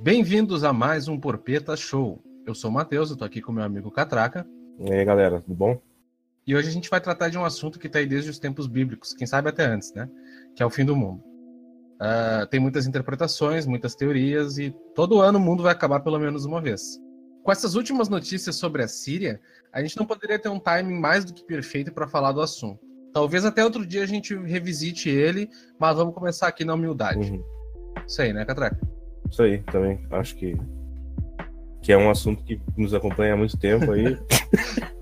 Bem-vindos a mais um Porpeta Show. Eu sou o Matheus, eu tô aqui com meu amigo Catraca. E aí, galera, tudo bom? E hoje a gente vai tratar de um assunto que tá aí desde os tempos bíblicos, quem sabe até antes, né? Que é o fim do mundo. Uh, tem muitas interpretações, muitas teorias, e todo ano o mundo vai acabar pelo menos uma vez. Com essas últimas notícias sobre a Síria, a gente não poderia ter um timing mais do que perfeito para falar do assunto. Talvez até outro dia a gente revisite ele, mas vamos começar aqui na humildade. Uhum. Isso aí, né, Catraca? Isso aí, também. Acho que, que é um assunto que nos acompanha há muito tempo aí.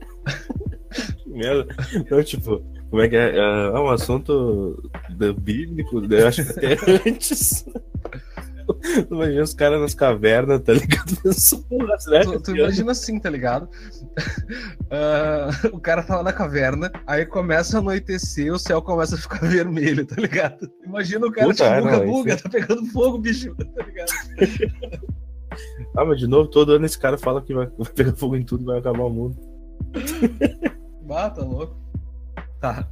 Merda. Então, tipo, como é que é? É um assunto bíblico? Eu acho que até antes. Imagina os caras nas cavernas, tá ligado? né? Tu, tu imagina assim, tá ligado? Uh, o cara tá lá na caverna, aí começa a anoitecer, o céu começa a ficar vermelho, tá ligado? Imagina o cara Puta, tipo, buga, buga, é... tá pegando fogo, bicho, tá ligado? ah, mas de novo, todo ano esse cara fala que vai, vai pegar fogo em tudo e vai acabar o mundo. Ah, tá louco. Tá,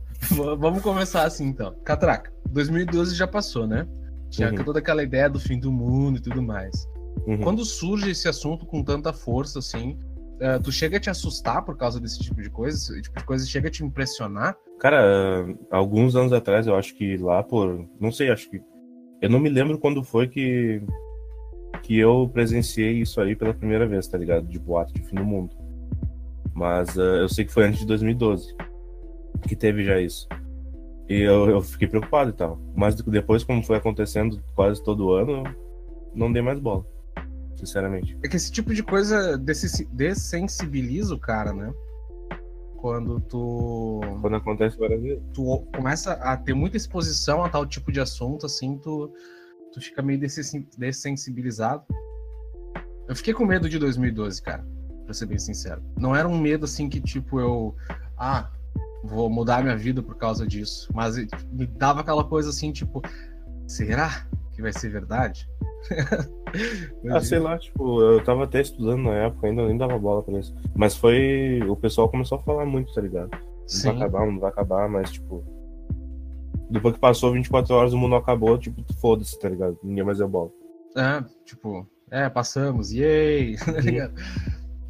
vamos começar assim então. Catraca, 2012 já passou, né? Tinha uhum. toda aquela ideia do fim do mundo e tudo mais. Uhum. Quando surge esse assunto com tanta força, assim, uh, tu chega a te assustar por causa desse tipo de coisa? Esse tipo de coisa chega a te impressionar? Cara, alguns anos atrás, eu acho que lá por. Não sei, acho que. Eu não me lembro quando foi que. Que eu presenciei isso aí pela primeira vez, tá ligado? De boato de fim do mundo. Mas uh, eu sei que foi antes de 2012 que teve já isso. E eu, eu fiquei preocupado e tal. Mas depois, como foi acontecendo quase todo ano, não dei mais bola. Sinceramente. É que esse tipo de coisa dessensibiliza o cara, né? Quando tu. Quando acontece várias vezes. Tu começa a ter muita exposição a tal tipo de assunto, assim, tu, tu fica meio dessensibilizado. Eu fiquei com medo de 2012, cara, pra ser bem sincero. Não era um medo assim que, tipo, eu. Ah, vou mudar minha vida por causa disso. Mas me dava aquela coisa assim, tipo, será que vai ser verdade? ah, sei lá, tipo, eu tava até estudando na época, ainda nem dava bola pra isso. Mas foi. O pessoal começou a falar muito, tá ligado? Não Sim. vai acabar, não vai acabar, mas tipo. Depois que passou 24 horas, o mundo acabou, tipo, foda-se, tá ligado? Ninguém mais deu bola. É, tipo, é, passamos, yay, tá ligado?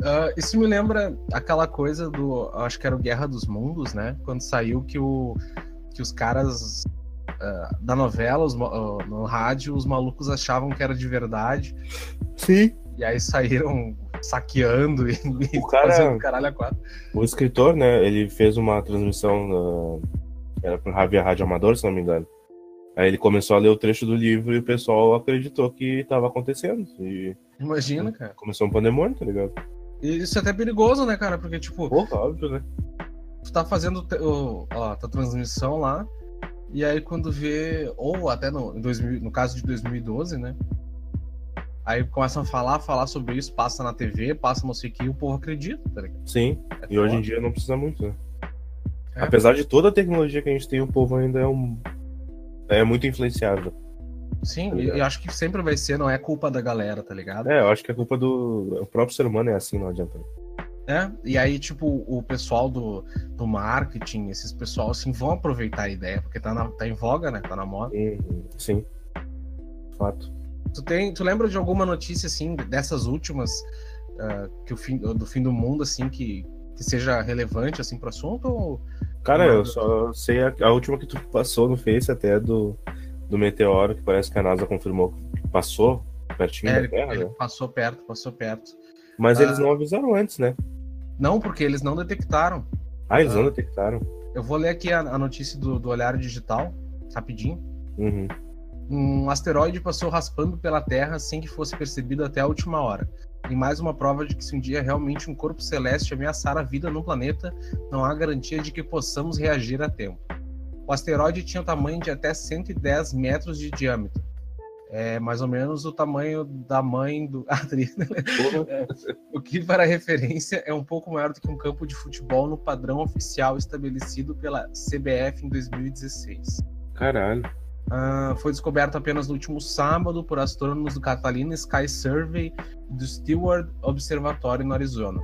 Uh, isso me lembra aquela coisa do. Acho que era o Guerra dos Mundos, né? Quando saiu que, o, que os caras uh, da novela, os, uh, no rádio, os malucos achavam que era de verdade. Sim. E aí saíram saqueando e, o cara, fazendo caralho a quatro. O escritor, né? Ele fez uma transmissão. era pro Javier Rádio Amador, se não me engano. Aí ele começou a ler o trecho do livro e o pessoal acreditou que estava acontecendo. E... Imagina, cara. Começou um pandemônio, tá ligado? Isso é até perigoso, né, cara? Porque, tipo. Porra, óbvio, né? Tu tá fazendo o, ó, tua transmissão lá, e aí quando vê. Ou até no, 2000, no caso de 2012, né? Aí começam a falar, falar sobre isso, passa na TV, passa não sei o que, e o povo acredita, tá ligado? Sim. É e hoje em dia não precisa muito, né? É. Apesar de toda a tecnologia que a gente tem, o povo ainda é um. É muito influenciável. Sim, tá eu acho que sempre vai ser, não é culpa da galera, tá ligado? É, eu acho que é culpa do. O próprio ser humano é assim, não adianta. É, e aí, tipo, o pessoal do, do marketing, esses pessoal, assim, vão aproveitar a ideia, porque tá, na, tá em voga, né? Tá na moda. Sim. Fato. Tu, tem, tu lembra de alguma notícia, assim, dessas últimas, uh, que o fim, do fim do mundo, assim, que, que seja relevante, assim, pro assunto? Ou... Cara, eu só sei a, a última que tu passou no Face até do do meteoro, que parece que a NASA confirmou que passou pertinho é, da Terra, ele né? Passou perto, passou perto. Mas eles ah. não avisaram antes, né? Não, porque eles não detectaram. Ah, eles não detectaram. Eu vou ler aqui a, a notícia do, do Olhar Digital, rapidinho. Uhum. Um asteroide passou raspando pela Terra sem que fosse percebido até a última hora. E mais uma prova de que se um dia realmente um corpo celeste ameaçar a vida no planeta, não há garantia de que possamos reagir a tempo. O asteroide tinha o tamanho de até 110 metros de diâmetro. É mais ou menos o tamanho da mãe do atriz. Né? É, o que, para referência, é um pouco maior do que um campo de futebol no padrão oficial estabelecido pela CBF em 2016. Caralho. Uh, foi descoberto apenas no último sábado por astrônomos do Catalina Sky Survey do Steward Observatory no Arizona.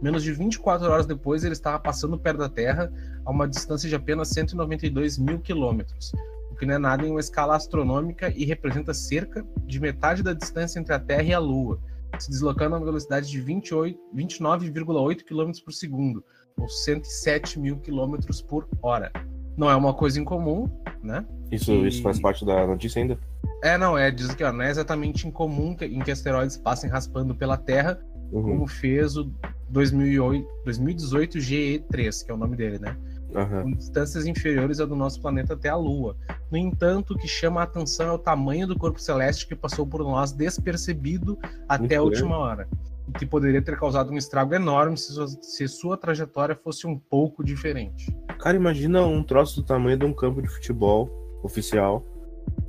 Menos de 24 horas depois, ele estava passando perto da Terra, a uma distância de apenas 192 mil quilômetros. O que não é nada em uma escala astronômica e representa cerca de metade da distância entre a Terra e a Lua, se deslocando a uma velocidade de 29,8 km por segundo, ou 107 mil km por hora. Não é uma coisa incomum, né? Isso, E- isso faz parte da notícia ainda? É, não, é, diz que ó, não é exatamente incomum que, em que asteroides passem raspando pela Terra, Uhum. como fez o 2008, 2018 GE3, que é o nome dele, né? Aham. Com distâncias inferiores à do nosso planeta até a Lua. No entanto, o que chama a atenção é o tamanho do corpo celeste que passou por nós despercebido até a última hora. O que poderia ter causado um estrago enorme se sua, se sua trajetória fosse um pouco diferente. Cara, imagina um troço do tamanho de um campo de futebol oficial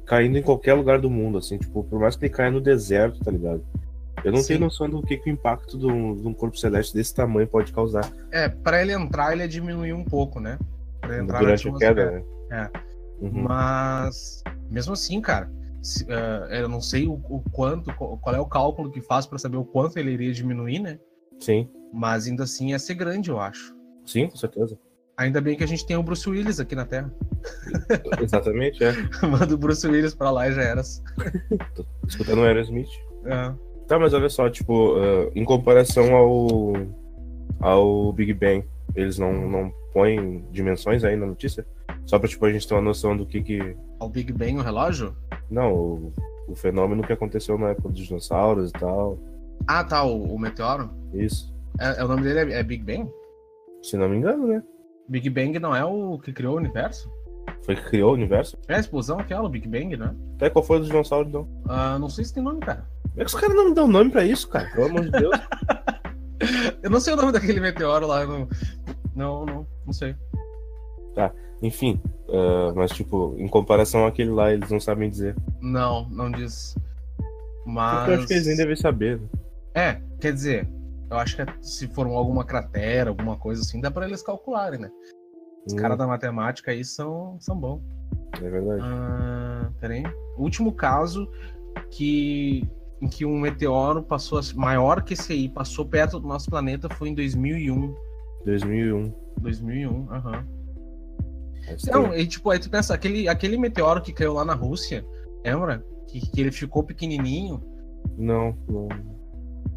caindo em qualquer lugar do mundo, assim, tipo, por mais que ele caia no deserto, tá ligado? Eu não Sim. tenho noção do que, que o impacto de um, corpo celeste desse tamanho pode causar É, para ele entrar, ele ia diminuir um pouco, né? Pra entrar durante a queda, né? É. Uhum. Mas, mesmo assim, cara, se- eh, eu não sei o, o quanto, qual qual é o cálculo que faz para saber o quanto ele iria diminuir, né? Sim, Mas ainda assim ia ser grande, eu acho. sim, com certeza. Ainda bem que a gente tem o Bruce Willis aqui na Terra. Exatamente, é. Manda o Bruce Willis pra lá e já era. Escutando o Aerosmith. É. Tá, mas olha só, tipo, ah, em comparação ao, ao Big Bang, eles não, não põem dimensões aí na notícia? Só pra, tipo, a gente ter uma noção do que que... O Big Bang, o relógio? Não, o, o fenômeno que aconteceu na época dos dinossauros e tal. Ah, tá, o, o meteoro. Isso. É, é- o nome dele é, é Big Bang? Se não me engano, né? Big Bang não é o que criou o universo? Foi que criou o universo. É a explosão aquela, o Big Bang, né? Até qual foi o dos dinossauros, então? Ah, não sei se tem nome, cara. Como é que os caras não me dão nome pra isso, cara? Pelo amor de Deus. Eu não sei o nome daquele meteoro lá. Não, não, não, não sei. Enfim, ah, mas, tipo, em comparação àquele lá, eles não sabem dizer. Não, não diz. Mas. Eu acho que eles nem devem saber. né? É, quer dizer, eu acho que se for alguma cratera, alguma coisa assim, dá pra eles calcularem, né? Os Hum, caras da matemática aí são, são bons. É verdade. Ah, peraí. O último caso que, em que um meteoro passou maior que esse aí, passou perto do nosso planeta foi em 2001. 2001. 2001, aham. Não, tempo. e tipo, aí tu pensa, aquele, aquele meteoro que caiu lá na Rússia, lembra? Que, que ele ficou pequenininho. Não, não.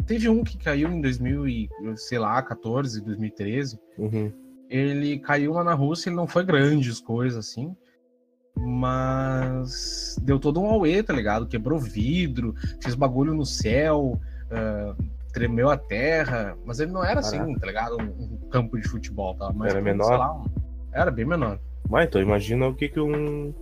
Teve um que caiu em 2000 e, sei lá, 14, 2013. Uhum. Ele caiu lá na Rússia, ele não foi grandes coisas assim. Mas deu todo um auê, tá ligado? Quebrou vidro, fez bagulho no céu, ah, tremeu a terra. Mas ele não era assim, Caraca. tá ligado? Um, um campo de futebol, tá? Mas, Era sei menor? lá, um- era bem menor. Mas então imagina o que que um.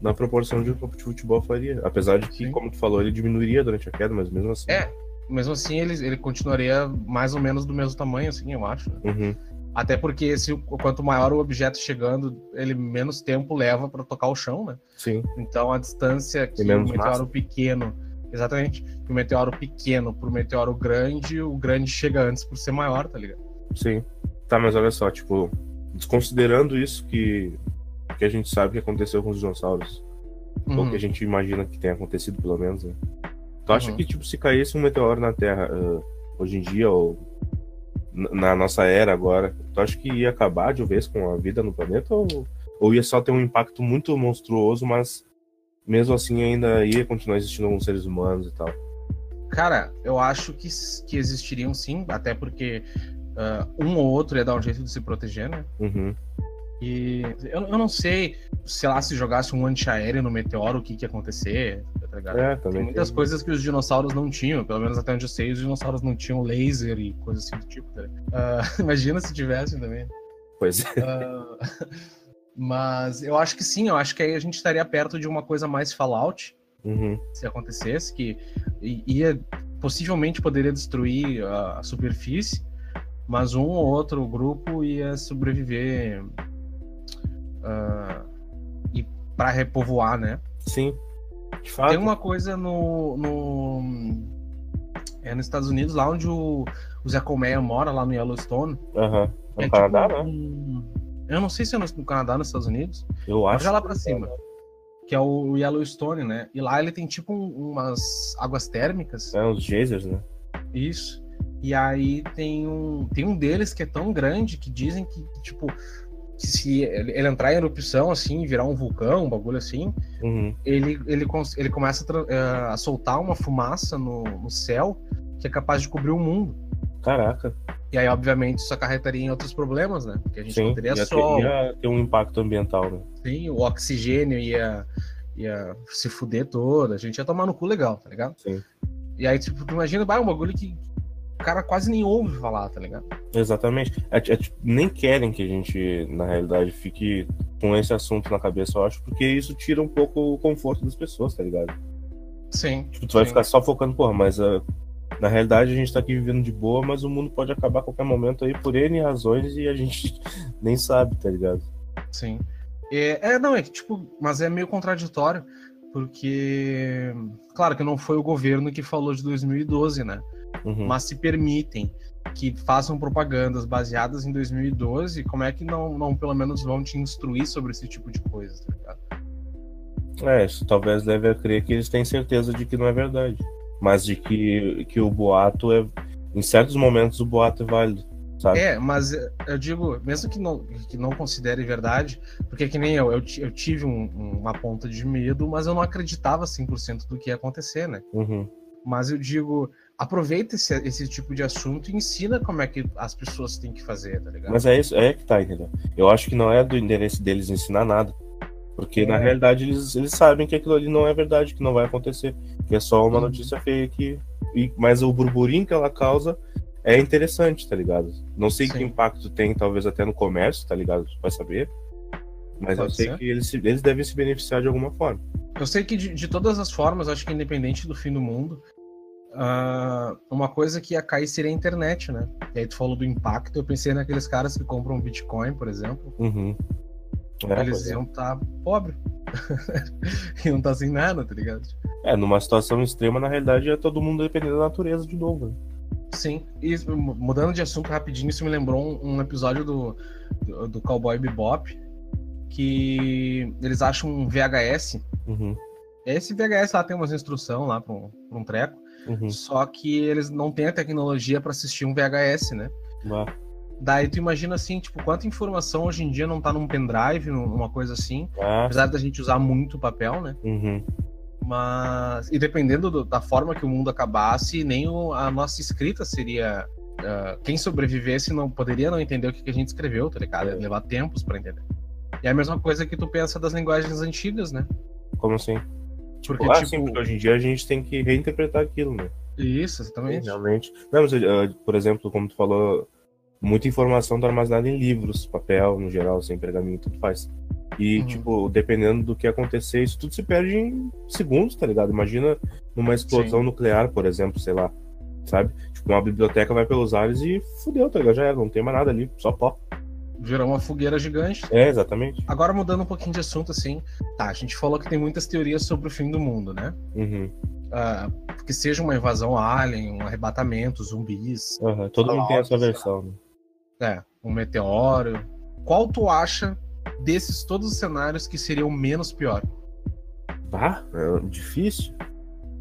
Na proporção de um campo de futebol faria. Apesar de que, Sim. como tu falou, ele diminuiria durante a queda, mas mesmo assim. É, mesmo assim ele, ele continuaria mais ou menos do mesmo tamanho, assim, eu acho. né? Uhum. Até porque quanto maior o objeto chegando, ele menos tempo leva pra tocar o chão, né? Sim. Então a distância que o meteoro massa. pequeno, exatamente, que o meteoro pequeno pro meteoro grande, o grande chega antes por ser maior, tá ligado? Sim. Tá, mas olha só, tipo, desconsiderando isso que, que a gente sabe que aconteceu com os dinossauros, ou Uhum. que a gente imagina que tenha acontecido, pelo menos, né? Tu acha Uhum. que, tipo, se caísse um meteoro na Terra ah, hoje em dia, ou na nossa era agora, tu acha que ia acabar de vez com a vida no planeta, ou, ou ia só ter um impacto muito monstruoso, mas mesmo assim ainda ia continuar existindo alguns seres humanos e tal? Cara, eu acho que, que existiriam sim, até porque ah, um ou outro ia dar um jeito de se proteger, né? Uhum. E eu, eu não sei, sei lá, se jogasse um antiaéreo no meteoro, o que, que ia acontecer, tá ligado? É, Tem muitas tem. coisas que os dinossauros não tinham, pelo menos até onde eu sei, os dinossauros não tinham laser e coisas assim do tipo. tá? Ah, imagina se tivessem também. Pois é. Ah, mas eu acho que sim, eu acho que aí a gente estaria perto de uma coisa mais Fallout, Uhum. se acontecesse, que ia possivelmente poderia destruir a superfície, mas um ou outro grupo ia sobreviver ah, e para repovoar, né? Sim. De fato. Tem uma coisa no, no é nos Estados Unidos, lá onde o, o Zé Colmeia mora, lá no Yellowstone. Aham. No é Canadá, tipo né? um- Eu não sei se é no, Canadá nos Estados Unidos. Eu acho. já lá que pra no cima. Que é o Yellowstone, né? E lá ele tem tipo um- umas águas térmicas. É, os geysers, né? Isso. E aí tem um, tem um deles que é tão grande que dizem que, tipo, que se ele, entrar em erupção, assim, virar um vulcão, um bagulho assim, Uhum. ele, ele, ele começa a, eh, a soltar uma fumaça no, no céu que é capaz de cobrir o mundo. Caraca. E aí, obviamente, isso acarretaria em outros problemas, né? Porque a gente Sim. não teria ia, sol, ter, ia ter um impacto ambiental, né? sim, o oxigênio ia, ia se fuder todo, a gente ia tomar no cu legal, tá ligado? Sim. E aí, tipo, imagina, vai, um bagulho que o cara quase nem ouve falar, tá ligado? Exatamente. É, é, tipo, nem querem que a gente, na realidade, fique com esse assunto na cabeça, eu acho, porque isso tira um pouco o conforto das pessoas, tá ligado? Sim. Tipo, tu vai Sim. ficar só focando, porra, mas ah, na realidade a gente tá aqui vivendo de boa, mas o mundo pode acabar a qualquer momento aí por N razões e a gente nem sabe, tá ligado? Sim. É, é, não, é que, tipo, mas é meio contraditório, porque, claro que não foi o governo que falou de 2012, né? Uhum. Mas se permitem que façam propagandas baseadas em 2012, como é que não, não pelo menos vão te instruir sobre esse tipo de coisa, tá ligado? É, isso talvez leve a crer que eles têm certeza de que não é verdade. Mas de que, que o boato é. Em certos momentos o boato é válido, sabe? É, mas eu digo, mesmo que não, que não considere verdade, porque que nem eu, eu, eu tive um- uma ponta de medo, mas eu não acreditava 100% do que ia acontecer, né? Uhum. Mas eu digo, aproveita esse, esse tipo de assunto e ensina como é que as pessoas têm que fazer, tá ligado? Mas é isso, é que tá, entendeu? Eu acho que não é do interesse deles ensinar nada. Porque na É. realidade eles, eles sabem que aquilo ali não é verdade, que não vai acontecer. Que é só uma Uhum. notícia feia que. e- mas o burburinho que ela causa é interessante, tá ligado? Não sei que Sim. impacto tem, talvez até no comércio, tá ligado? Vai saber. Mas eu Pode sei ser. que eles, eles devem se beneficiar de alguma forma. Eu sei que de, de todas as formas, acho que independente do fim do mundo, ah, uma coisa que ia cair seria a internet, né? E aí tu falou do impacto, eu pensei naqueles caras que compram Bitcoin, por exemplo, Uhum. É, eles é. iam estar pobre. iam estar sem nada, tá ligado? É, numa situação extrema, na realidade, é todo mundo dependendo da natureza de novo. né? Sim, e mu- mudando de assunto rapidinho, isso me lembrou um, um episódio do, do, do Cowboy Bebop, que eles acham um VHS. Uhum. Esse VHS lá tem umas instruções lá para um, pra um treco, Uhum. só que eles não têm a tecnologia para assistir um VHS, né? Bah. Daí tu imagina assim, tipo, quanta informação hoje em dia não tá num pendrive, num- numa coisa assim, Ah, apesar da gente usar muito papel, né? uhum. Mas. E dependendo do- da forma que o mundo acabasse, nem o- a nossa escrita seria. ah, quem sobrevivesse não poderia não entender o que, que a gente escreveu, tá ligado? É. levar tempos pra entender. E é a mesma coisa que tu pensa das linguagens antigas, né? Como assim? Porque, ah, tipo. sim, porque hoje em dia a gente tem que reinterpretar aquilo, né? Isso, exatamente. Realmente. Não, mas, eh, por exemplo, como tu falou, muita informação tá armazenada em livros, papel, no geral, sem pergaminho, tudo faz. E, Uhum. tipo, dependendo do que acontecer, isso tudo se perde em segundos, tá ligado? Imagina numa explosão Sim. nuclear, por exemplo, sei lá, sabe? Tipo, uma biblioteca vai pelos ares e fudeu, tá ligado? Já era, não tem mais nada ali, só pó. Virou uma fogueira gigante. É, exatamente. Agora mudando um pouquinho de assunto, assim. Tá, a gente falou que tem muitas teorias sobre o fim do mundo, né? Uhum. Ah, que seja uma invasão alien, um arrebatamento, zumbis, Aham, Todo mundo tem a sua versão, né? é, um meteoro. Qual tu acha desses todos os cenários que seriam menos pior? Ah, é difícil.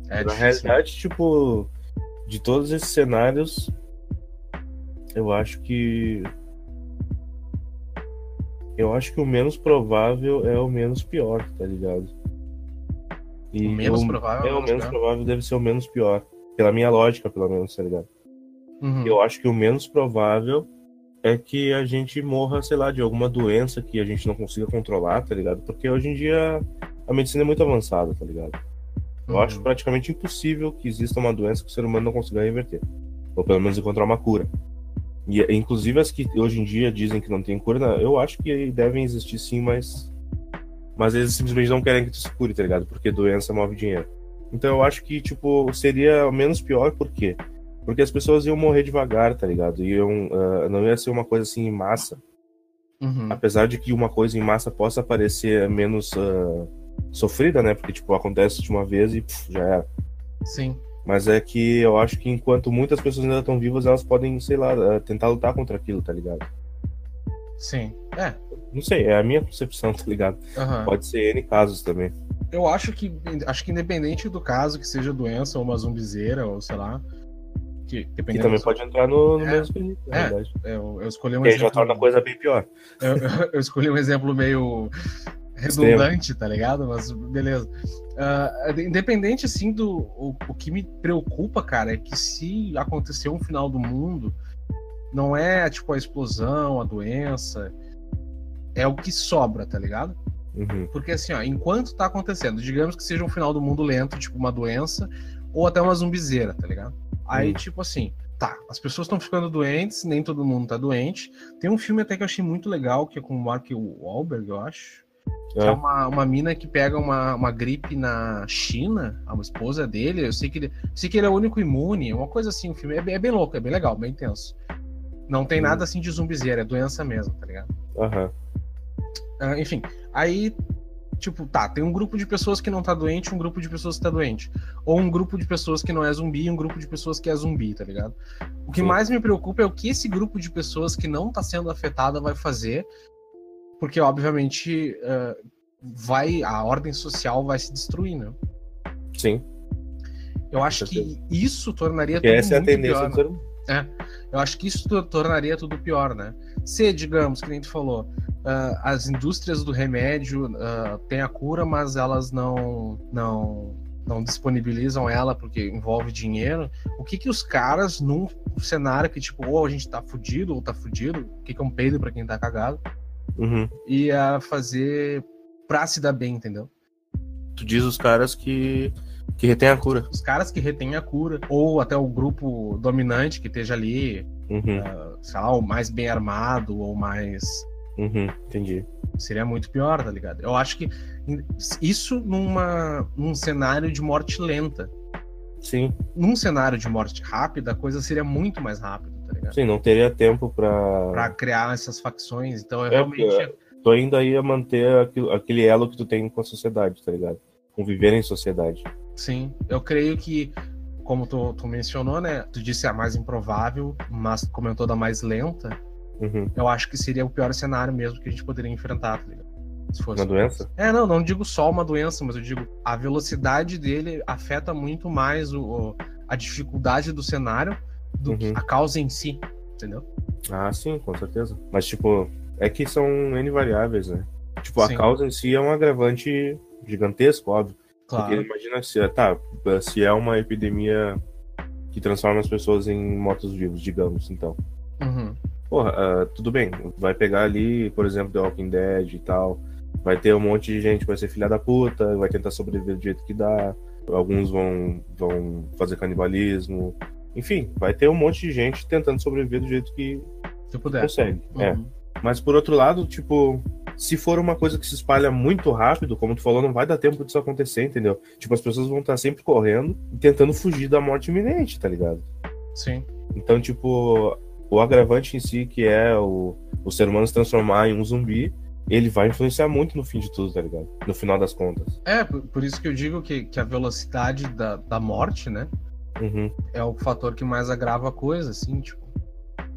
É Na difícil. realidade, tipo, de todos esses cenários, eu acho que. Eu acho que o menos provável é o menos pior, tá ligado? E O menos o- provável É, o menos pior. provável deve ser o menos pior. Pela minha lógica, pelo menos, tá ligado? Uhum. Eu acho que o menos provável é que a gente morra, sei lá, de alguma doença que a gente não consiga controlar, tá ligado? Porque hoje em dia a medicina é muito avançada, tá ligado? Eu Uhum. acho praticamente impossível que exista uma doença que o ser humano não consiga reverter. Ou pelo menos encontrar uma cura. E inclusive as que hoje em dia dizem que não tem cura, né, eu acho que devem existir sim, mas. Mas eles simplesmente não querem que tu se cure, tá ligado? Porque doença move dinheiro. Então eu acho que, tipo, seria menos pior, por quê? Porque as pessoas iam morrer devagar, tá ligado? Iam, ah, não ia ser uma coisa assim em massa. Uhum. Apesar de que uma coisa em massa possa parecer menos ah, sofrida, né? Porque, tipo, acontece de uma vez e pff, já era. Sim. Mas é que eu acho que enquanto muitas pessoas ainda estão vivas, elas podem, sei lá, eh, tentar lutar contra aquilo, tá ligado? Sim. É. Não sei, é a minha concepção, tá ligado? aham. Pode ser N casos também. Eu acho que acho que independente do caso, que seja doença ou uma zumbizeira, ou sei lá, Que, Que também do- pode entrar no, no É. mesmo quesito, na É. verdade. eu, eu escolhi um Que aí já exemplo. torna a coisa bem pior. Eu, eu- eu escolhi um exemplo meio redundante, tá ligado? Mas beleza. Ah, independente, assim, do. O, o que me preocupa, cara, é que se acontecer um final do mundo, não é tipo a explosão, a doença. É o que sobra, tá ligado? Uhum. Porque assim, ó, enquanto tá acontecendo, digamos que seja um final do mundo lento, tipo uma doença, ou até uma zumbizeira, tá ligado? Aí, Hum. tipo assim, tá, as pessoas estão ficando doentes, nem todo mundo tá doente. Tem um filme até que eu achei muito legal, que é com o Mark Wahlberg, eu acho. Que é É. uma, uma mina que pega uma, uma gripe na China, a esposa dele. Eu sei que ele, sei que ele é o único imune, uma coisa assim. O filme é, bem- é bem louco, é bem legal, bem intenso. Não tem Hum. nada assim de zumbizeira, é doença mesmo, tá ligado? Aham. Ah, enfim, aí, tipo, tá, tem um grupo de pessoas que não tá doente, um grupo de pessoas que tá doente. Ou um grupo de pessoas que não é zumbi e um grupo de pessoas que é zumbi, tá ligado? O que Sim. mais me preocupa é o que esse grupo de pessoas que não tá sendo afetada vai fazer, porque, obviamente, ah, vai a ordem social vai se destruir, né? Sim. Eu acho que isso tornaria Porque tudo essa é a tendência pior. do ser humano. Eu acho que isso to- tornaria tudo pior, né? Se, digamos, que nem tu falou, ah, as indústrias do remédio ah, têm a cura, mas elas não, não, não disponibilizam ela porque envolve dinheiro. O que que os caras, num cenário que, tipo, ou a gente tá fudido ou tá fudido, o que que é um peido pra quem tá cagado, Uhum. ia fazer pra se dar bem, entendeu? Tu diz os caras que, que retém a cura. Os caras que retêm a cura, ou até o grupo dominante que esteja ali, Uhum. ah, sei lá, o mais bem armado ou mais Uhum. Entendi. Seria muito pior, tá ligado? Eu acho que isso numa, num cenário de morte lenta. Sim. Num cenário de morte rápida, a coisa seria muito mais rápida, tá ligado? Sim, não teria tempo pra. Pra criar essas facções. Então, eu É, realmente. Tu ainda ia manter aquilo- aquele elo que tu tem com a sociedade, tá ligado? Conviver em sociedade. Sim, eu creio que, como tu, tu mencionou, né? Tu disse a mais improvável, mas tu comentou da mais lenta. Uhum. Eu acho que seria o pior cenário mesmo que a gente poderia enfrentar, tá ligado? Se fosse Uma doença? É, não, não digo só uma doença, mas eu digo a velocidade dele afeta muito mais o- a dificuldade do cenário do Uhum. a causa em si, entendeu? Ah, sim, com certeza. Mas, tipo, é que são N variáveis, né? Tipo, Sim. a causa em si é um agravante gigantesco, óbvio. Claro. Porque imagina se, tá, se é uma epidemia que transforma as pessoas em mortos-vivos, digamos, então. Uhum. Porra, ah, tudo bem, vai pegar ali, por exemplo, The Walking Dead e tal. Vai ter um monte de gente que vai ser filha da puta, vai tentar sobreviver do jeito que dá. Alguns vão, vão fazer canibalismo. Enfim, vai ter um monte de gente tentando sobreviver do jeito que Se puder. consegue. É. Uhum. Mas por outro lado, tipo, se for uma coisa que se espalha muito rápido, como tu falou, não vai dar tempo disso acontecer, entendeu? Tipo, as pessoas vão estar sempre correndo e tentando fugir da morte iminente, tá ligado? Sim. Então, tipo, o agravante em si, que é o, o ser humano se transformar em um zumbi, ele vai influenciar muito no fim de tudo, tá ligado? No final das contas. É, por, por isso que eu digo que, que a velocidade da, da morte, né, Uhum. é o fator que mais agrava a coisa, assim, tipo.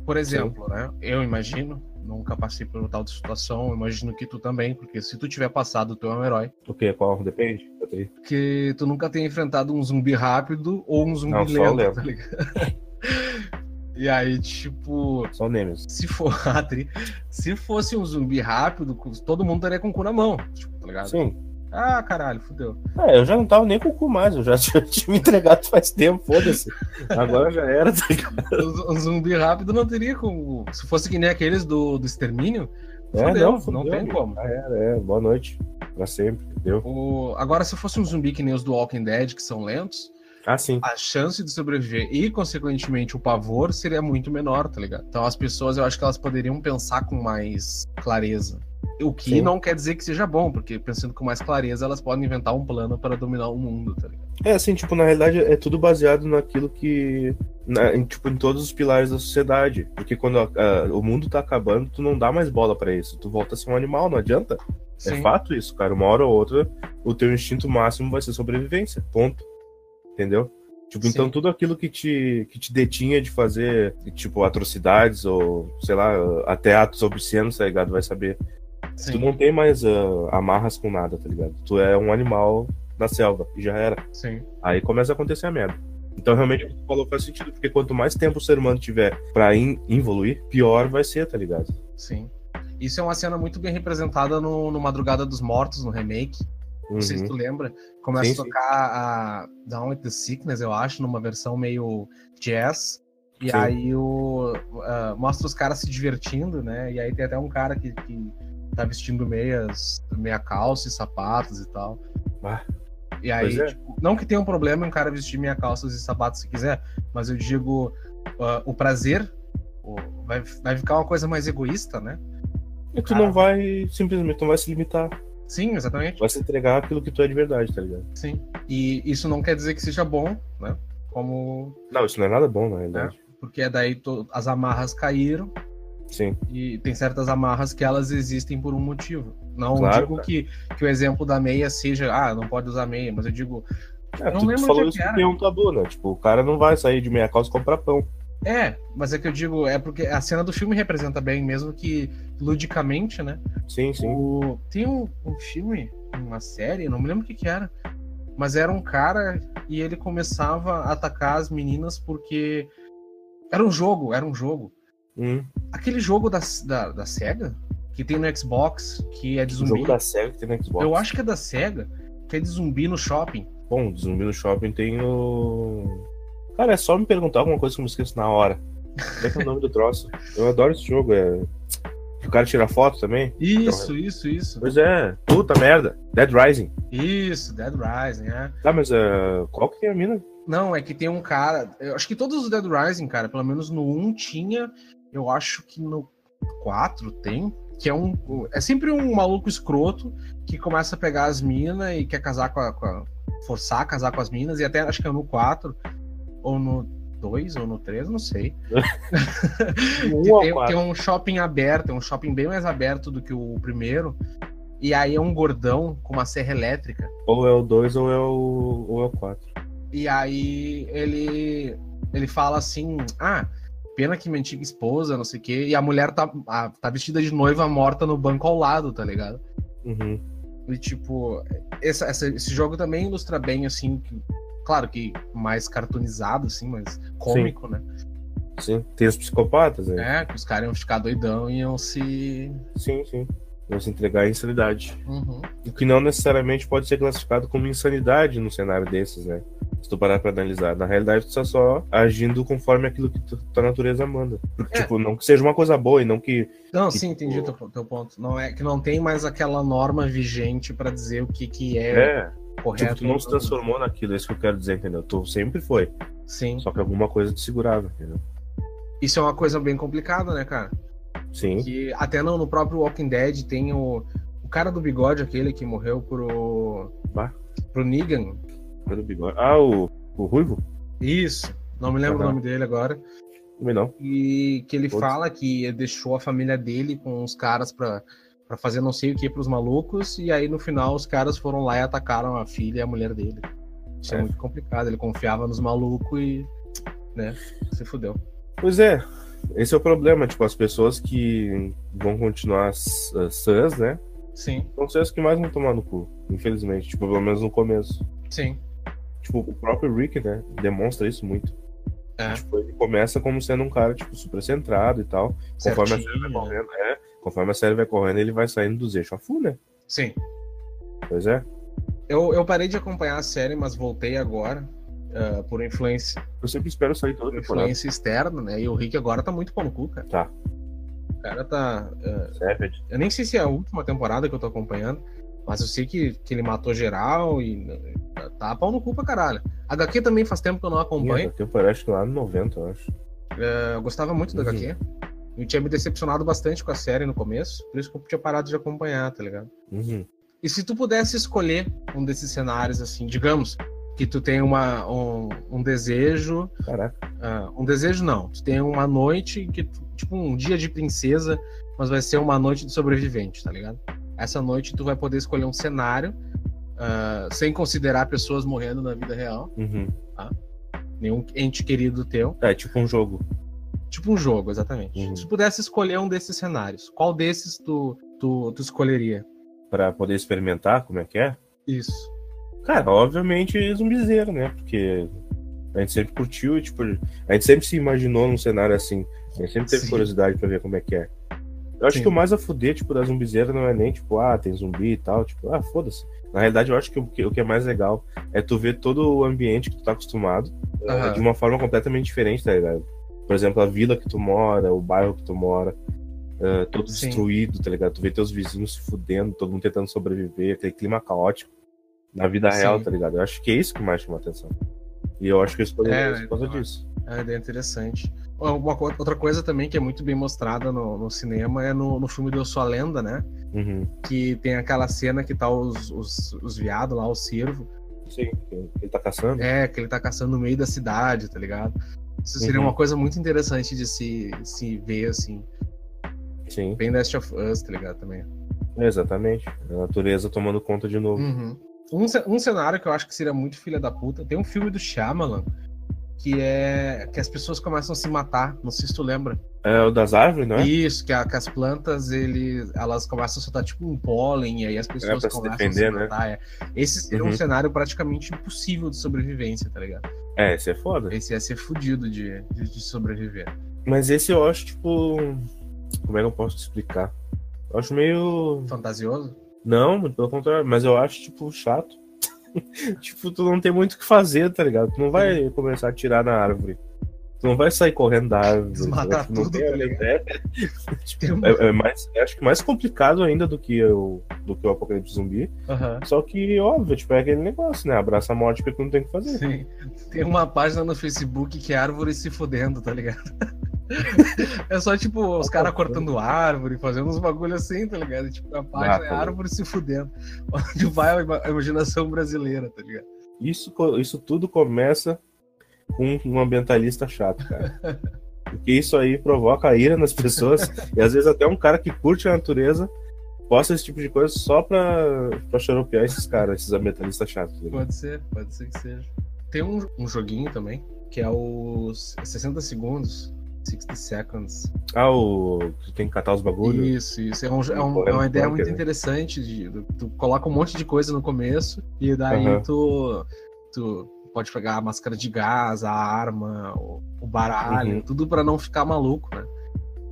Por exemplo, né, eu imagino, nunca passei por tal situação, imagino que tu também, porque se tu tiver passado, tu é um herói. O que? Qual? Depende. Porque tu nunca tenha enfrentado um zumbi rápido ou um zumbi Não, só lento, tá ligado? e aí, tipo, Só o Nemesis. se for se fosse um zumbi rápido, todo mundo estaria com o cu na mão, tipo, tá ligado? Sim. Ah, caralho, fudeu. É, eu já não tava nem com o cu mais, eu já tinha, tinha me entregado faz tempo, foda-se. Agora já era, tá ligado? Um zumbi rápido não teria como. Se fosse que nem aqueles do, do extermínio, É, fudeu, não, fudeu, não tem como. Já era, é. Boa noite. Pra sempre, deu. O... Agora, se fosse um zumbi que nem os do Walking Dead, que são lentos, Ah, sim. a chance de sobreviver e, consequentemente, o pavor seria muito menor, tá ligado? Então as pessoas, eu acho que elas poderiam pensar com mais clareza. O que Sim. não quer dizer que seja bom, porque pensando com mais clareza, elas podem inventar um plano para dominar o mundo, tá ligado? É, assim, tipo, na realidade é tudo baseado naquilo que. na- em, tipo, em todos os pilares da sociedade. Porque quando a- a- o mundo tá acabando, tu não dá mais bola pra isso. Tu volta a ser um animal, não adianta. É Sim. fato isso, cara. Uma hora ou outra, o teu instinto máximo vai ser sobrevivência. Ponto. Entendeu? Tipo, Sim. então tudo aquilo que te, que te detinha de fazer, tipo, atrocidades ou, sei lá, até atos obscenos, tá ligado? Vai saber. Sim. Tu não tem mais ah, amarras com nada, tá ligado? Tu é um animal na selva, e já era. Sim. Aí começa a acontecer a merda. Então, realmente, o que tu falou faz sentido, porque quanto mais tempo o ser humano tiver pra in- evoluir, pior vai ser, tá ligado? Sim. Isso é uma cena muito bem representada no, no Madrugada dos Mortos, no remake. Não sei se Uhum. tu lembra. Começa Sim, a sim. tocar a Down with the Sickness, eu acho, numa versão meio jazz. E Sim. aí o, ah, mostra os caras se divertindo, né? E aí tem até um cara que, que tá vestindo meias, meia calça e sapatos e tal. Ah, E aí, é. tipo, não que tenha um problema em um cara vestir meia calças e sapatos se quiser, mas eu digo, ah, o prazer o- vai, vai ficar uma coisa mais egoísta, né? E tu Cara. não vai, simplesmente, não vai se limitar. Sim, exatamente. Vai se entregar aquilo que tu é de verdade, tá ligado? Sim. E isso não quer dizer que seja bom, né? Como. Não, isso não é nada bom, na realidade. Porque daí to- as amarras caíram Sim. e tem certas amarras que elas existem por um motivo. Não Claro, digo cara. que, que o exemplo da meia seja, ah, não pode usar meia, mas eu digo, É, não tu, tu lembro falou é isso que tem um tabu, né? Tipo, o cara não vai sair de meia calça e comprar pão. é, mas é que eu digo, é porque a cena do filme representa bem, mesmo que ludicamente, né? Sim, sim. O... Tem um, um filme, uma série, não me lembro o que, que era, mas era um cara e ele começava a atacar as meninas porque era um jogo, era um jogo. Hum. Aquele jogo da, da, da SEGA, que tem no Xbox, que é de O zumbi. jogo da SEGA que tem no Xbox. Eu acho que é da SEGA, que é de zumbi no shopping. Bom, do zumbi no shopping tem no. Cara, é só me perguntar alguma coisa que eu me esqueço na hora. Como é que é o nome do troço? Eu adoro esse jogo. É... O cara tira foto também? Isso, isso, isso. Pois é. Puta merda. Dead Rising. Isso, Dead Rising, é. Tá, mas é... qual que é a mina? Não, é que tem um cara. Eu acho que todos os Dead Rising, cara, pelo menos no 1 tinha. Eu acho que no 4 tem. Que é um. É sempre um maluco escroto que começa a pegar as minas e quer casar com a, com a- forçar a casar com as minas. E até acho que é no 4, ou no 2, ou no 3, não sei. Tem, tem um shopping aberto, é um shopping bem mais aberto do que o primeiro. E aí é um gordão com uma serra elétrica. Ou é o 2 ou é o ou é o 4. E aí ele ele fala assim: "Ah, pena que minha antiga esposa, não sei o quê". E a mulher tá, a- tá vestida de noiva morta no banco ao lado, tá ligado? Uhum. E tipo, essa- essa- esse jogo também ilustra bem assim, que- claro que mais cartoonizado assim, mas cômico, né? Sim. Tem os psicopatas, né? É, que os caras iam ficar doidão e iam se Sim, sim. Vão se entregar à insanidade. Uhum. O que não necessariamente pode ser classificado como insanidade num cenário desses, né? Se tu parar pra analisar. Na realidade, tu tá só agindo conforme aquilo que tu- tua natureza manda. Porque, É. tipo, não que seja uma coisa boa e não que. Não, E, sim, tipo, entendi o teu, teu ponto. Não é que não tem mais aquela norma vigente pra dizer o que, que é, É, correto. tipo, tu não ou se transformou naquilo, é isso que eu quero dizer, entendeu? Tu sempre foi. Sim. Só que alguma coisa te segurava, entendeu? Isso é uma coisa bem complicada, né, cara? Sim. Que até no, no próprio Walking Dead tem o, o cara do bigode, aquele que morreu pro. Bah. pro Negan. Pelo bigode. Ah, o, o Ruivo? Isso. Não me lembro o nome dele agora. Também não. E que ele Putz. fala que deixou a família dele com os caras pra, pra fazer não sei o que pros malucos. E aí no final os caras foram lá e atacaram a filha e a mulher dele. Isso é, É. muito complicado. Ele confiava nos malucos e. né, se fudeu. Pois é, esse é o problema. Tipo, as pessoas que vão continuar uh, sãs, né? Sim, ser as que mais vão tomar no cu, infelizmente. Tipo, pelo menos no começo. sim. Tipo, o próprio Rick, né? Demonstra isso muito. É. Tipo, ele começa como sendo um cara, tipo, super centrado e tal. Conforme a série vai correndo, é. Conforme a série vai correndo, ele vai saindo dos eixos a full, né? Sim. Pois é. Eu, eu parei de acompanhar a série, mas voltei agora. Ah, por influência, Eu sempre espero sair toda por temporada. influência externa, né? E o Rick agora tá muito pau no cu, cara. Tá. O cara tá. Savage. eu nem sei se é a última temporada que eu tô acompanhando, mas eu sei que, que ele matou geral e ah, tá pau no cu pra caralho. HQ também faz tempo que eu não acompanho. Temporada, acho que lá no 90, eu acho. Ah, eu gostava muito da Uhum. HQ. Eu tinha me decepcionado bastante com a série no começo, por isso que eu tinha parado de acompanhar, tá ligado? Uhum. E se tu pudesse escolher um desses cenários, assim, digamos que tu tem uma, um, um desejo. Caraca. ah, um desejo não. Tu tem uma noite que, tu- tipo, um dia de princesa, mas vai ser uma noite de sobrevivente, tá ligado? Essa noite tu vai poder escolher um cenário ah, sem considerar pessoas morrendo na vida real, Uhum. nenhum ente querido teu. É, tipo um jogo. Tipo um jogo, exatamente. Uhum. Se tu pudesse escolher um desses cenários, qual desses tu, tu, tu escolheria? Pra poder experimentar como é que é. Isso. Cara, obviamente zumbizeiro, né? Porque A gente sempre curtiu tipo, a gente sempre se imaginou num cenário assim. A gente sempre teve Sim. curiosidade pra ver como é que é. Eu acho Sim. que o mais a fuder, tipo, da zumbizeiras não é nem, tipo, ah, tem zumbi e tal. Tipo, ah, foda-se. Na realidade, eu acho que o, que o que é mais legal é tu ver todo o ambiente que tu tá acostumado Aham. de uma forma completamente diferente, tá ligado? Por exemplo, a vila que tu mora, o bairro que tu mora, eh, todo Sim. destruído, tá ligado? Tu vê teus vizinhos se fudendo, todo mundo tentando sobreviver, aquele clima caótico na vida Sim. real, tá ligado? Eu acho que é isso que mais chama atenção. E eu acho que É, isso por causa então, disso. É ideia interessante. Uma outra coisa também que é muito bem mostrada no, no cinema é no, no filme do Eu Sou a Lenda, né? Uhum. Que tem aquela cena que tá os, os, os viados lá, o cervo. Sim, ele tá caçando. É, que ele tá caçando no meio da cidade, tá ligado? Isso seria Uhum. uma coisa muito interessante de se, se ver, assim. Sim, Bem Last of Us, tá ligado? Também. exatamente. A natureza tomando conta de novo. Uhum. Um, um cenário que eu acho que seria muito filha da puta. Tem um filme do Shyamalan que é que as pessoas começam a se matar. Não sei se tu lembra. É o das árvores, não é? Isso, que, a- que as plantas ele, elas começam a soltar tipo um pólen e aí as pessoas pra se começam defender, a se né? matar. é. Esse seria um Uhum. cenário praticamente impossível de sobrevivência, tá ligado? É, esse é foda. Esse ia ser fudido de, de, de sobreviver. Mas esse eu acho, tipo. Como é que eu posso te explicar? Eu acho meio. Fantasioso? Não, muito pelo contrário, mas eu acho, tipo, chato. tipo, tu não tem muito o que fazer, tá ligado? Tu não vai começar a tirar na árvore. Tu não vai sair correndo da árvore. Desmatar não tudo, tem- tá é, um- é, é mais, acho que mais complicado ainda do que o, do que o apocalipse zumbi. Aham. Só que, óbvio, tipo, é aquele negócio, né? Abraça a morte porque tu não tem o que fazer. Sim. Tem uma página no Facebook que é árvore se fodendo, tá ligado? É só, tipo, os caras cortando árvore, fazendo uns bagulho assim, tá ligado? Tipo, a página Ah, tá é ligado. árvore se fudendo. Onde vai a ima- a imaginação brasileira, tá ligado? Isso, isso tudo começa com um ambientalista chato, cara. Porque isso aí provoca a ira nas pessoas e às vezes até um cara que curte a natureza posta esse tipo de coisa só pra, pra xaropear esses caras, esses ambientalistas chatos. tá? Pode ser, pode ser que seja. Tem um, um joguinho também, que é os 60 segundos, 60 seconds. Ah, o. Tu tem que catar os bagulhos? Isso, isso. É, um- é um- é uma ideia bunker, muito né? interessante. De, tu coloca um monte de coisa no começo e daí Aham. tu, tu pode pegar a máscara de gás, a arma, o, o baralho, Uhum. tudo pra não ficar maluco, né?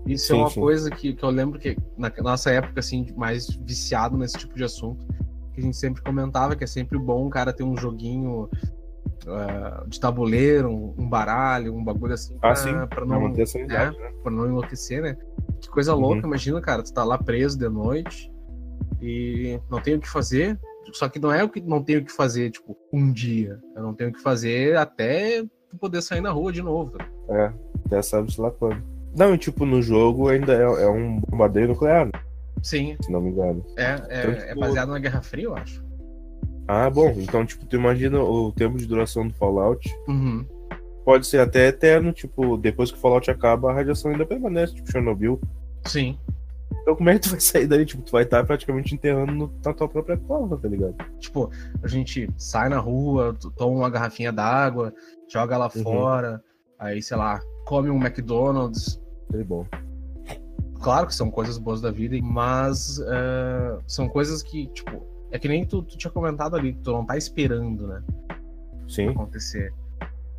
Isso é Sim, uma sim. coisa que, que eu lembro que na nossa época, assim, mais viciado nesse tipo de assunto, que a gente sempre comentava que é sempre bom o cara ter um joguinho ah, de tabuleiro, um, um baralho, um bagulho assim, pra, Ah, pra não, manter a sanidade, né? pra não enlouquecer, né? Que coisa Uhum. louca, imagina, cara, tu tá lá preso de noite e não tem o que fazer. Só que não é o que não tem o que fazer, tipo, um dia. Eu não tenho o que fazer até tu poder sair na rua de novo. tá? É, até sabe se lá quando. Não, e tipo, no jogo ainda é, é um bombardeio nuclear, né? Sim, se não me engano. é, Então, é, é tipo- baseado na Guerra Fria, eu acho. Ah, bom, então, tipo, tu imagina o tempo de duração do Fallout. Uhum. Pode ser até eterno, tipo, depois que o Fallout acaba, a radiação ainda permanece, tipo Chernobyl. Sim. Então como é que tu vai sair daí? Tipo, tu vai estar praticamente enterrando no- na tua própria cova, tá ligado? Tipo, a gente sai na rua, toma uma garrafinha d'água, joga lá Uhum. fora, aí, sei lá, come um McDonald's. Foi bom. Claro que são coisas boas da vida, mas é, são coisas que, tipo, é que nem tu, tu tinha comentado ali, que tu não tá esperando, né? Sim, acontecer.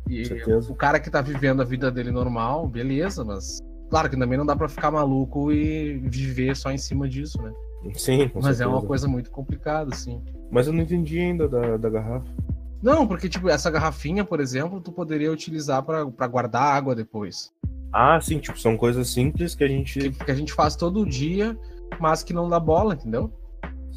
E certeza. o cara que tá vivendo a vida dele normal, beleza, mas claro que também não dá pra ficar maluco e viver só em cima disso, né? sim, com mas é certeza. uma coisa muito complicada, assim. Mas eu não entendi ainda da, da garrafa. Não, porque, tipo, essa garrafinha, por exemplo, tu poderia utilizar pra pra guardar água depois. Ah, sim, tipo, são coisas simples que a gente. Que, que a gente faz todo dia, mas que não dá bola, entendeu?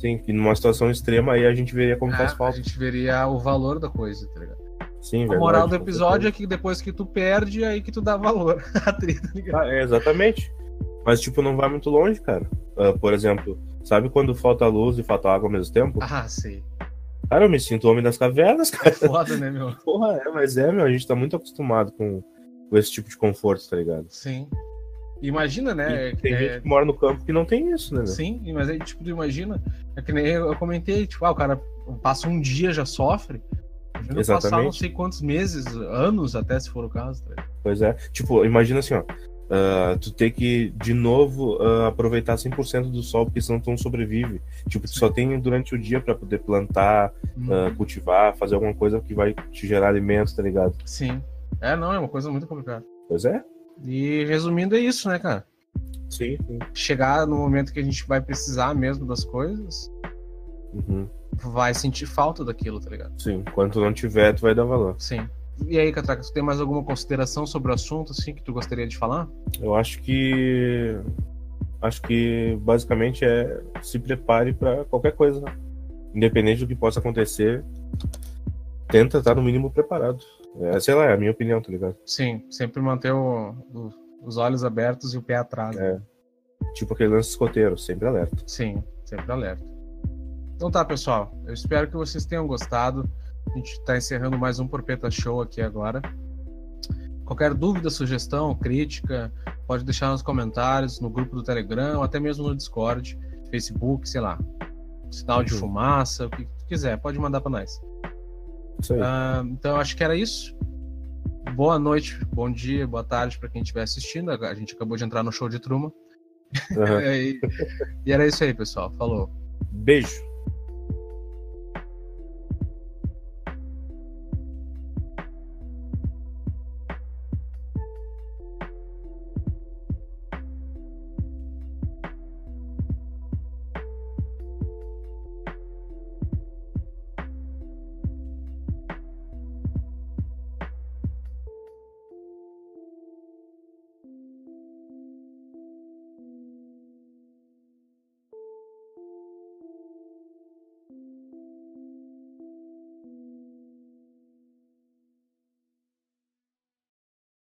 Sim, que numa situação extrema aí a gente veria como É, faz a falta. gente veria o valor da coisa, tá ligado? Sim, A verdade. moral do episódio é que depois que tu perde, é aí que tu dá valor à treta, tá ligado? Ah, é, exatamente. Mas, tipo, não vai muito longe, cara. Ah, por exemplo, sabe quando falta luz e falta água ao mesmo tempo? Ah, sei. Cara, eu me sinto homem das cavernas, cara. Foda, né, meu? Porra, é, mas é, meu, a gente tá muito acostumado com, com esse tipo de conforto, tá ligado? Sim. Imagina, né? E tem é- gente que mora no campo que não tem isso, né? Sim, mas aí, tipo, tu imagina. É que nem eu, comentei, tipo, ah, o cara passa um dia já sofre. Imagina passar Exatamente. não sei quantos meses, anos até, se for o caso. tá? Pois é. Tipo, imagina assim, ó. Uh, tu tem que, de novo, uh, aproveitar 100% do sol, porque senão tu não sobrevive. Tipo, tu só tem durante o dia para poder plantar, uhum. uh, cultivar, fazer alguma coisa que vai te gerar alimento, tá ligado? Sim. É, não, é uma coisa muito complicada. Pois é. E resumindo, é isso, né, cara? Sim, sim. Chegar no momento que a gente vai precisar mesmo das coisas, uhum. vai sentir falta daquilo, tá ligado? Sim, quando tu não tiver, tu vai dar valor. Sim. E aí, Catraca, tu tem mais alguma consideração sobre o assunto, assim, que tu gostaria de falar? Eu acho que. Acho que basicamente é se prepare para qualquer coisa. Independente do que possa acontecer, tenta estar no mínimo preparado. É, sei lá, é a minha opinião, tá ligado? Sim, sempre manter o, o, os olhos abertos e o pé atrás. É. Né? Tipo aquele lance escoteiro, sempre alerta. Sim, sempre alerta. Então tá, pessoal. Eu espero que vocês tenham gostado. A gente está encerrando mais um Porpeta Show aqui agora. Qualquer dúvida, sugestão, crítica, pode deixar nos comentários, no grupo do Telegram, até mesmo no Discord, Facebook, sei lá. Sinal uhum. de fumaça, o que quiser, pode mandar para nós. Uh, então, acho que era isso. Boa noite, bom dia, boa tarde para quem estiver assistindo. A gente acabou de entrar no show de Truma. Uhum. e, e era isso aí, pessoal. Falou. Beijo.